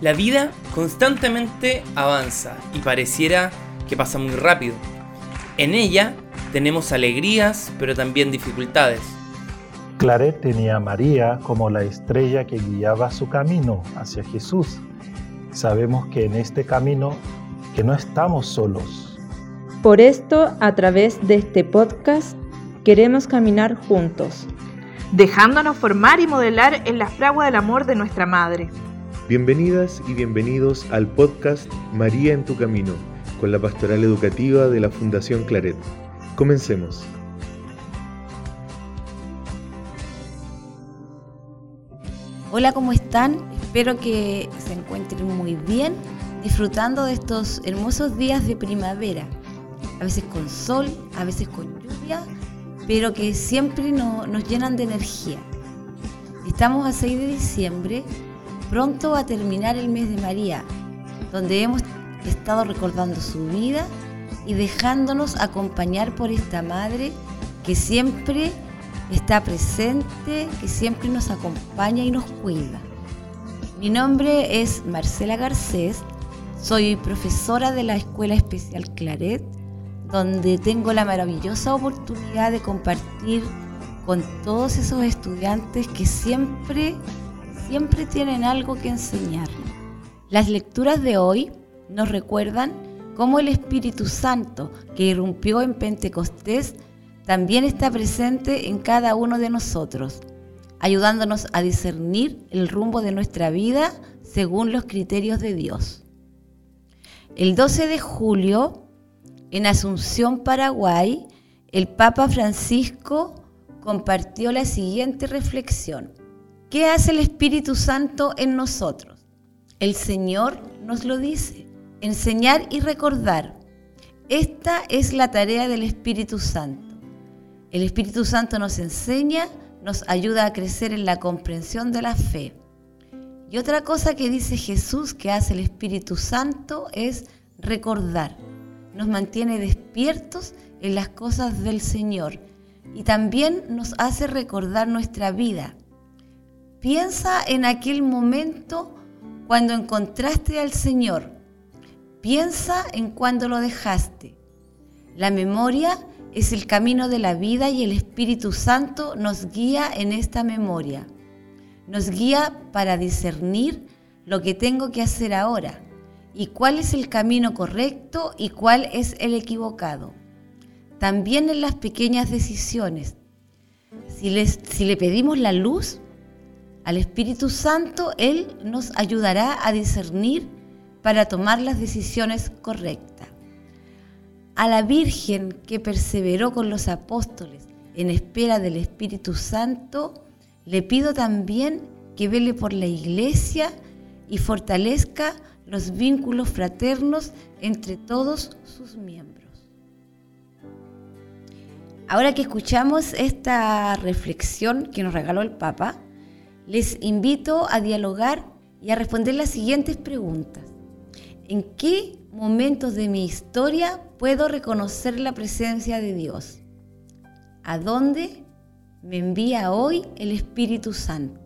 La vida constantemente avanza y pareciera que pasa muy rápido. En ella tenemos alegrías, pero también dificultades. Claret tenía a María como la estrella que guiaba su camino hacia Jesús. Sabemos que en este camino que no estamos solos. Por esto, a través de este podcast, queremos caminar juntos, dejándonos formar y modelar en la fragua del amor de nuestra Madre. Bienvenidas y bienvenidos al podcast María en tu Camino, con la pastoral educativa de la Fundación Claret. Comencemos. Hola, ¿cómo están? Espero que se encuentren muy bien, disfrutando de estos hermosos días de primavera, a veces con sol, a veces con lluvia, pero que siempre nos llenan de energía. Estamos a 6 de diciembre Pronto va a terminar el mes de María, donde hemos estado recordando su vida y dejándonos acompañar por esta Madre que siempre está presente, que siempre nos acompaña y nos cuida. Mi nombre es Marcela Garcés, soy profesora de la Escuela Especial Claret, donde tengo la maravillosa oportunidad de compartir con todos esos estudiantes que siempre siempre tienen algo que enseñar. Las lecturas de hoy nos recuerdan cómo el Espíritu Santo que irrumpió en Pentecostés también está presente en cada uno de nosotros, ayudándonos a discernir el rumbo de nuestra vida según los criterios de Dios. El 12 de julio, en Asunción, Paraguay, el Papa Francisco compartió la siguiente reflexión. ¿Qué hace el Espíritu Santo en nosotros? El Señor nos lo dice, enseñar y recordar. Esta es la tarea del Espíritu Santo. El Espíritu Santo nos enseña, nos ayuda a crecer en la comprensión de la fe. Y otra cosa que dice Jesús que hace el Espíritu Santo es recordar. Nos mantiene despiertos en las cosas del Señor y también nos hace recordar nuestra vida Piensa en aquel momento cuando encontraste al Señor. Piensa en cuando lo dejaste. La memoria es el camino de la vida y el Espíritu Santo nos guía en esta memoria. Nos guía para discernir lo que tengo que hacer ahora y cuál es el camino correcto y cuál es el equivocado. También en las pequeñas decisiones. Si, si le pedimos la luz, al Espíritu Santo, Él nos ayudará a discernir para tomar las decisiones correctas. A la Virgen que perseveró con los apóstoles en espera del Espíritu Santo, le pido también que vele por la iglesia y fortalezca los vínculos fraternos entre todos sus miembros. Ahora que escuchamos esta reflexión que nos regaló el Papa, les invito a dialogar y a responder las siguientes preguntas. ¿En qué momentos de mi historia puedo reconocer la presencia de Dios? ¿A dónde me envía hoy el Espíritu Santo?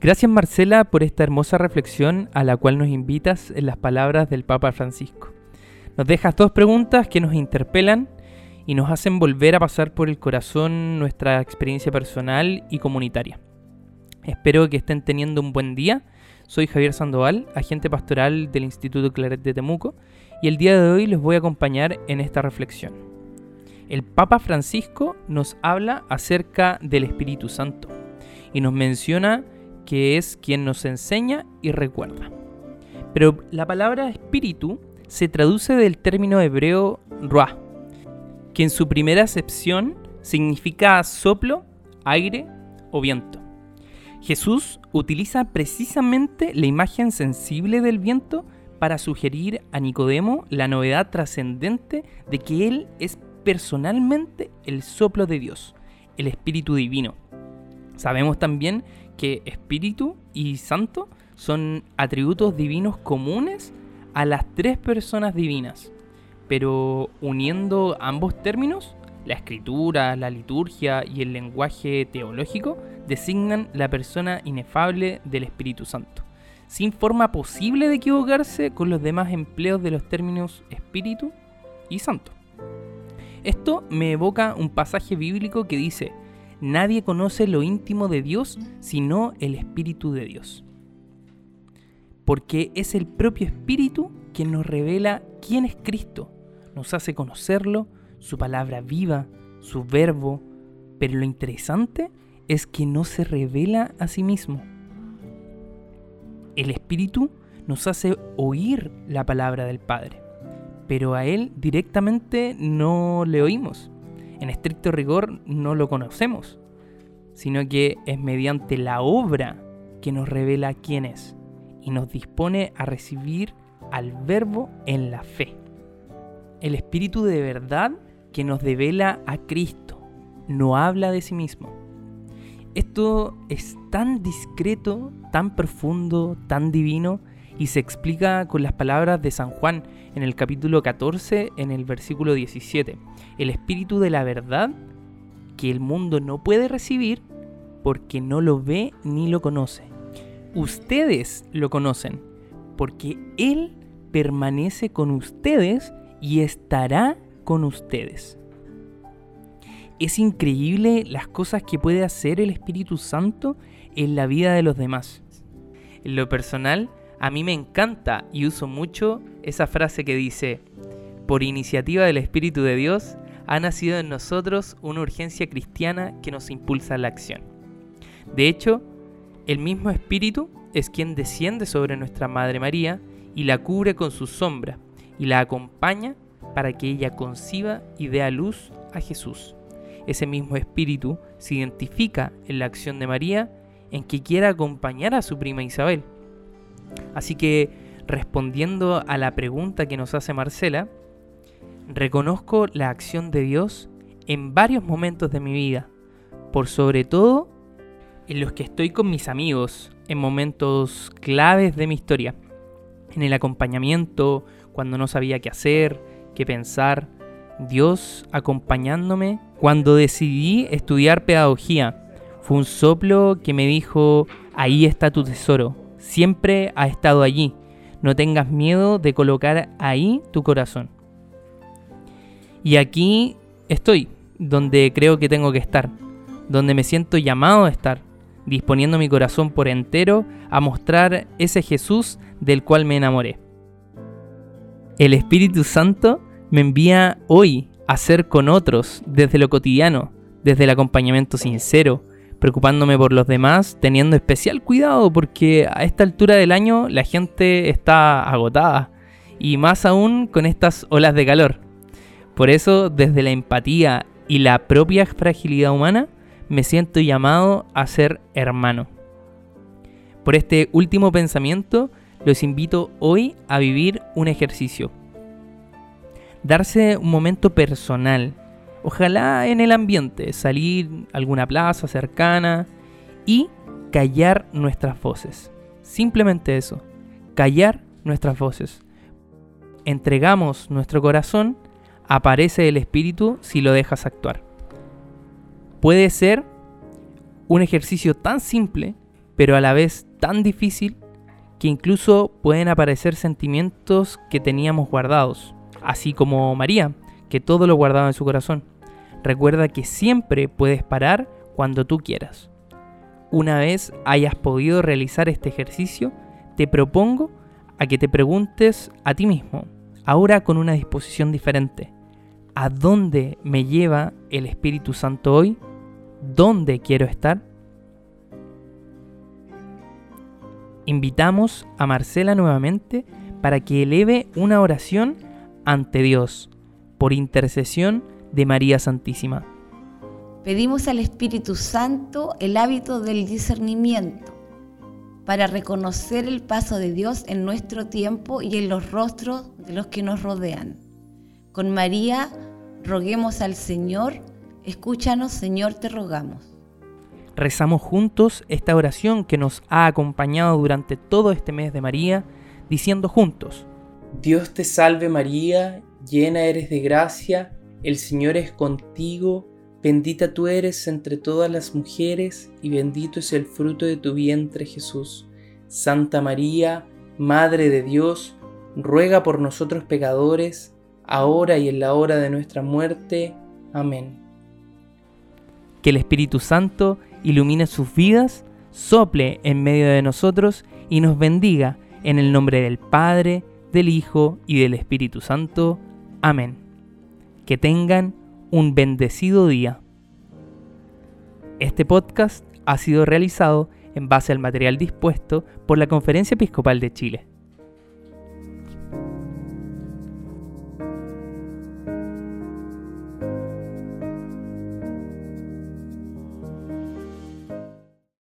Gracias Marcela por esta hermosa reflexión a la cual nos invitas en las palabras del Papa Francisco. Nos dejas dos preguntas que nos interpelan y nos hacen volver a pasar por el corazón nuestra experiencia personal y comunitaria. Espero que estén teniendo un buen día. Soy Javier Sandoval, agente pastoral del Instituto Claret de Temuco, y el día de hoy les voy a acompañar en esta reflexión. El Papa Francisco nos habla acerca del Espíritu Santo y nos menciona que es quien nos enseña y recuerda. Pero la palabra espíritu se traduce del término hebreo ruah, que en su primera acepción significa soplo, aire o viento. Jesús utiliza precisamente la imagen sensible del viento para sugerir a Nicodemo la novedad trascendente de que Él es personalmente el soplo de Dios, el Espíritu Divino. Sabemos también que Espíritu y Santo son atributos divinos comunes a las tres personas divinas, pero uniendo ambos términos, la escritura, la liturgia y el lenguaje teológico designan la persona inefable del Espíritu Santo. sin forma posible de equivocarse con los demás empleos de los términos espíritu y santo. Esto me evoca un pasaje bíblico que dice, nadie conoce lo íntimo de Dios sino el Espíritu de Dios. Porque es el propio Espíritu quien nos revela quién es Cristo, nos hace conocerlo, su palabra viva, su verbo, pero lo interesante es que no se revela a sí mismo. El Espíritu nos hace oír la palabra del Padre pero a Él directamente no le oímos. En estricto rigor no lo conocemos, sino que es mediante la obra que nos revela quién es y nos dispone a recibir al verbo en la fe. El Espíritu de verdad que nos devela a Cristo, no habla de sí mismo. Esto es tan discreto, tan profundo, tan divino, y se explica con las palabras de San Juan en el capítulo 14, en el versículo 17. El Espíritu de la verdad que el mundo no puede recibir porque no lo ve ni lo conoce. Ustedes lo conocen porque Él permanece con ustedes y estará con ustedes. Es increíble las cosas que puede hacer el Espíritu Santo en la vida de los demás. En lo personal, a mí me encanta y uso mucho esa frase que dice, por iniciativa del Espíritu de Dios, ha nacido en nosotros una urgencia cristiana que nos impulsa a la acción. De hecho, el mismo Espíritu es quien desciende sobre nuestra Madre María y la cubre con su sombra y la acompaña para que ella conciba y dé a luz a Jesús. Ese mismo Espíritu se identifica en la acción de María en que quiera acompañar a su prima Isabel Así que, respondiendo a la pregunta que nos hace Marcela, reconozco la acción de Dios en varios momentos de mi vida, por sobre todo en los que estoy con mis amigos, en momentos claves de mi historia, en el acompañamiento, cuando no sabía qué hacer, qué pensar, Dios acompañándome cuando decidí estudiar pedagogía. Fue un soplo que me dijo, ahí está tu tesoro, siempre ha estado allí. No tengas miedo de colocar ahí tu corazón. Y aquí estoy, donde creo que tengo que estar, donde me siento llamado a estar, disponiendo mi corazón por entero a mostrar ese Jesús del cual me enamoré. El Espíritu Santo me envía hoy a ser con otros desde lo cotidiano, desde el acompañamiento sincero, preocupándome por los demás, teniendo especial cuidado porque a esta altura del año la gente está agotada y más aún con estas olas de calor. Por eso, desde la empatía y la propia fragilidad humana, me siento llamado a ser hermano. Por este último pensamiento, los invito hoy a vivir un ejercicio. Darse un momento personal, Ojalá en el ambiente, salir a alguna plaza cercana y callar nuestras voces. Simplemente eso, callar nuestras voces. Entregamos nuestro corazón, aparece el espíritu si lo dejas actuar. Puede ser un ejercicio tan simple, pero a la vez tan difícil, que incluso pueden aparecer sentimientos que teníamos guardados, así como María, que todo lo guardaba en su corazón. Recuerda que siempre puedes parar cuando tú quieras. Una vez hayas podido realizar este ejercicio, te propongo a que te preguntes a ti mismo, ahora con una disposición diferente, ¿a dónde me lleva el Espíritu Santo hoy? ¿Dónde quiero estar? Invitamos a Marcela nuevamente para que eleve una oración ante Dios por intercesión de María Santísima. Pedimos al Espíritu Santo el hábito del discernimiento para reconocer el paso de Dios en nuestro tiempo y en los rostros de los que nos rodean. Con María roguemos al Señor, escúchanos Señor, te rogamos. Rezamos juntos esta oración que nos ha acompañado durante todo este mes de María, diciendo juntos, Dios te salve María, llena eres de gracia, el Señor es contigo, bendita tú eres entre todas las mujeres, y bendito es el fruto de tu vientre Jesús. Santa María, Madre de Dios, ruega por nosotros pecadores, ahora y en la hora de nuestra muerte. Amén. Que el Espíritu Santo ilumine sus vidas, sople en medio de nosotros y nos bendiga en el nombre del Padre, del Hijo y del Espíritu Santo. Amén. Que tengan un bendecido día. Este podcast ha sido realizado en base al material dispuesto por la Conferencia Episcopal de Chile.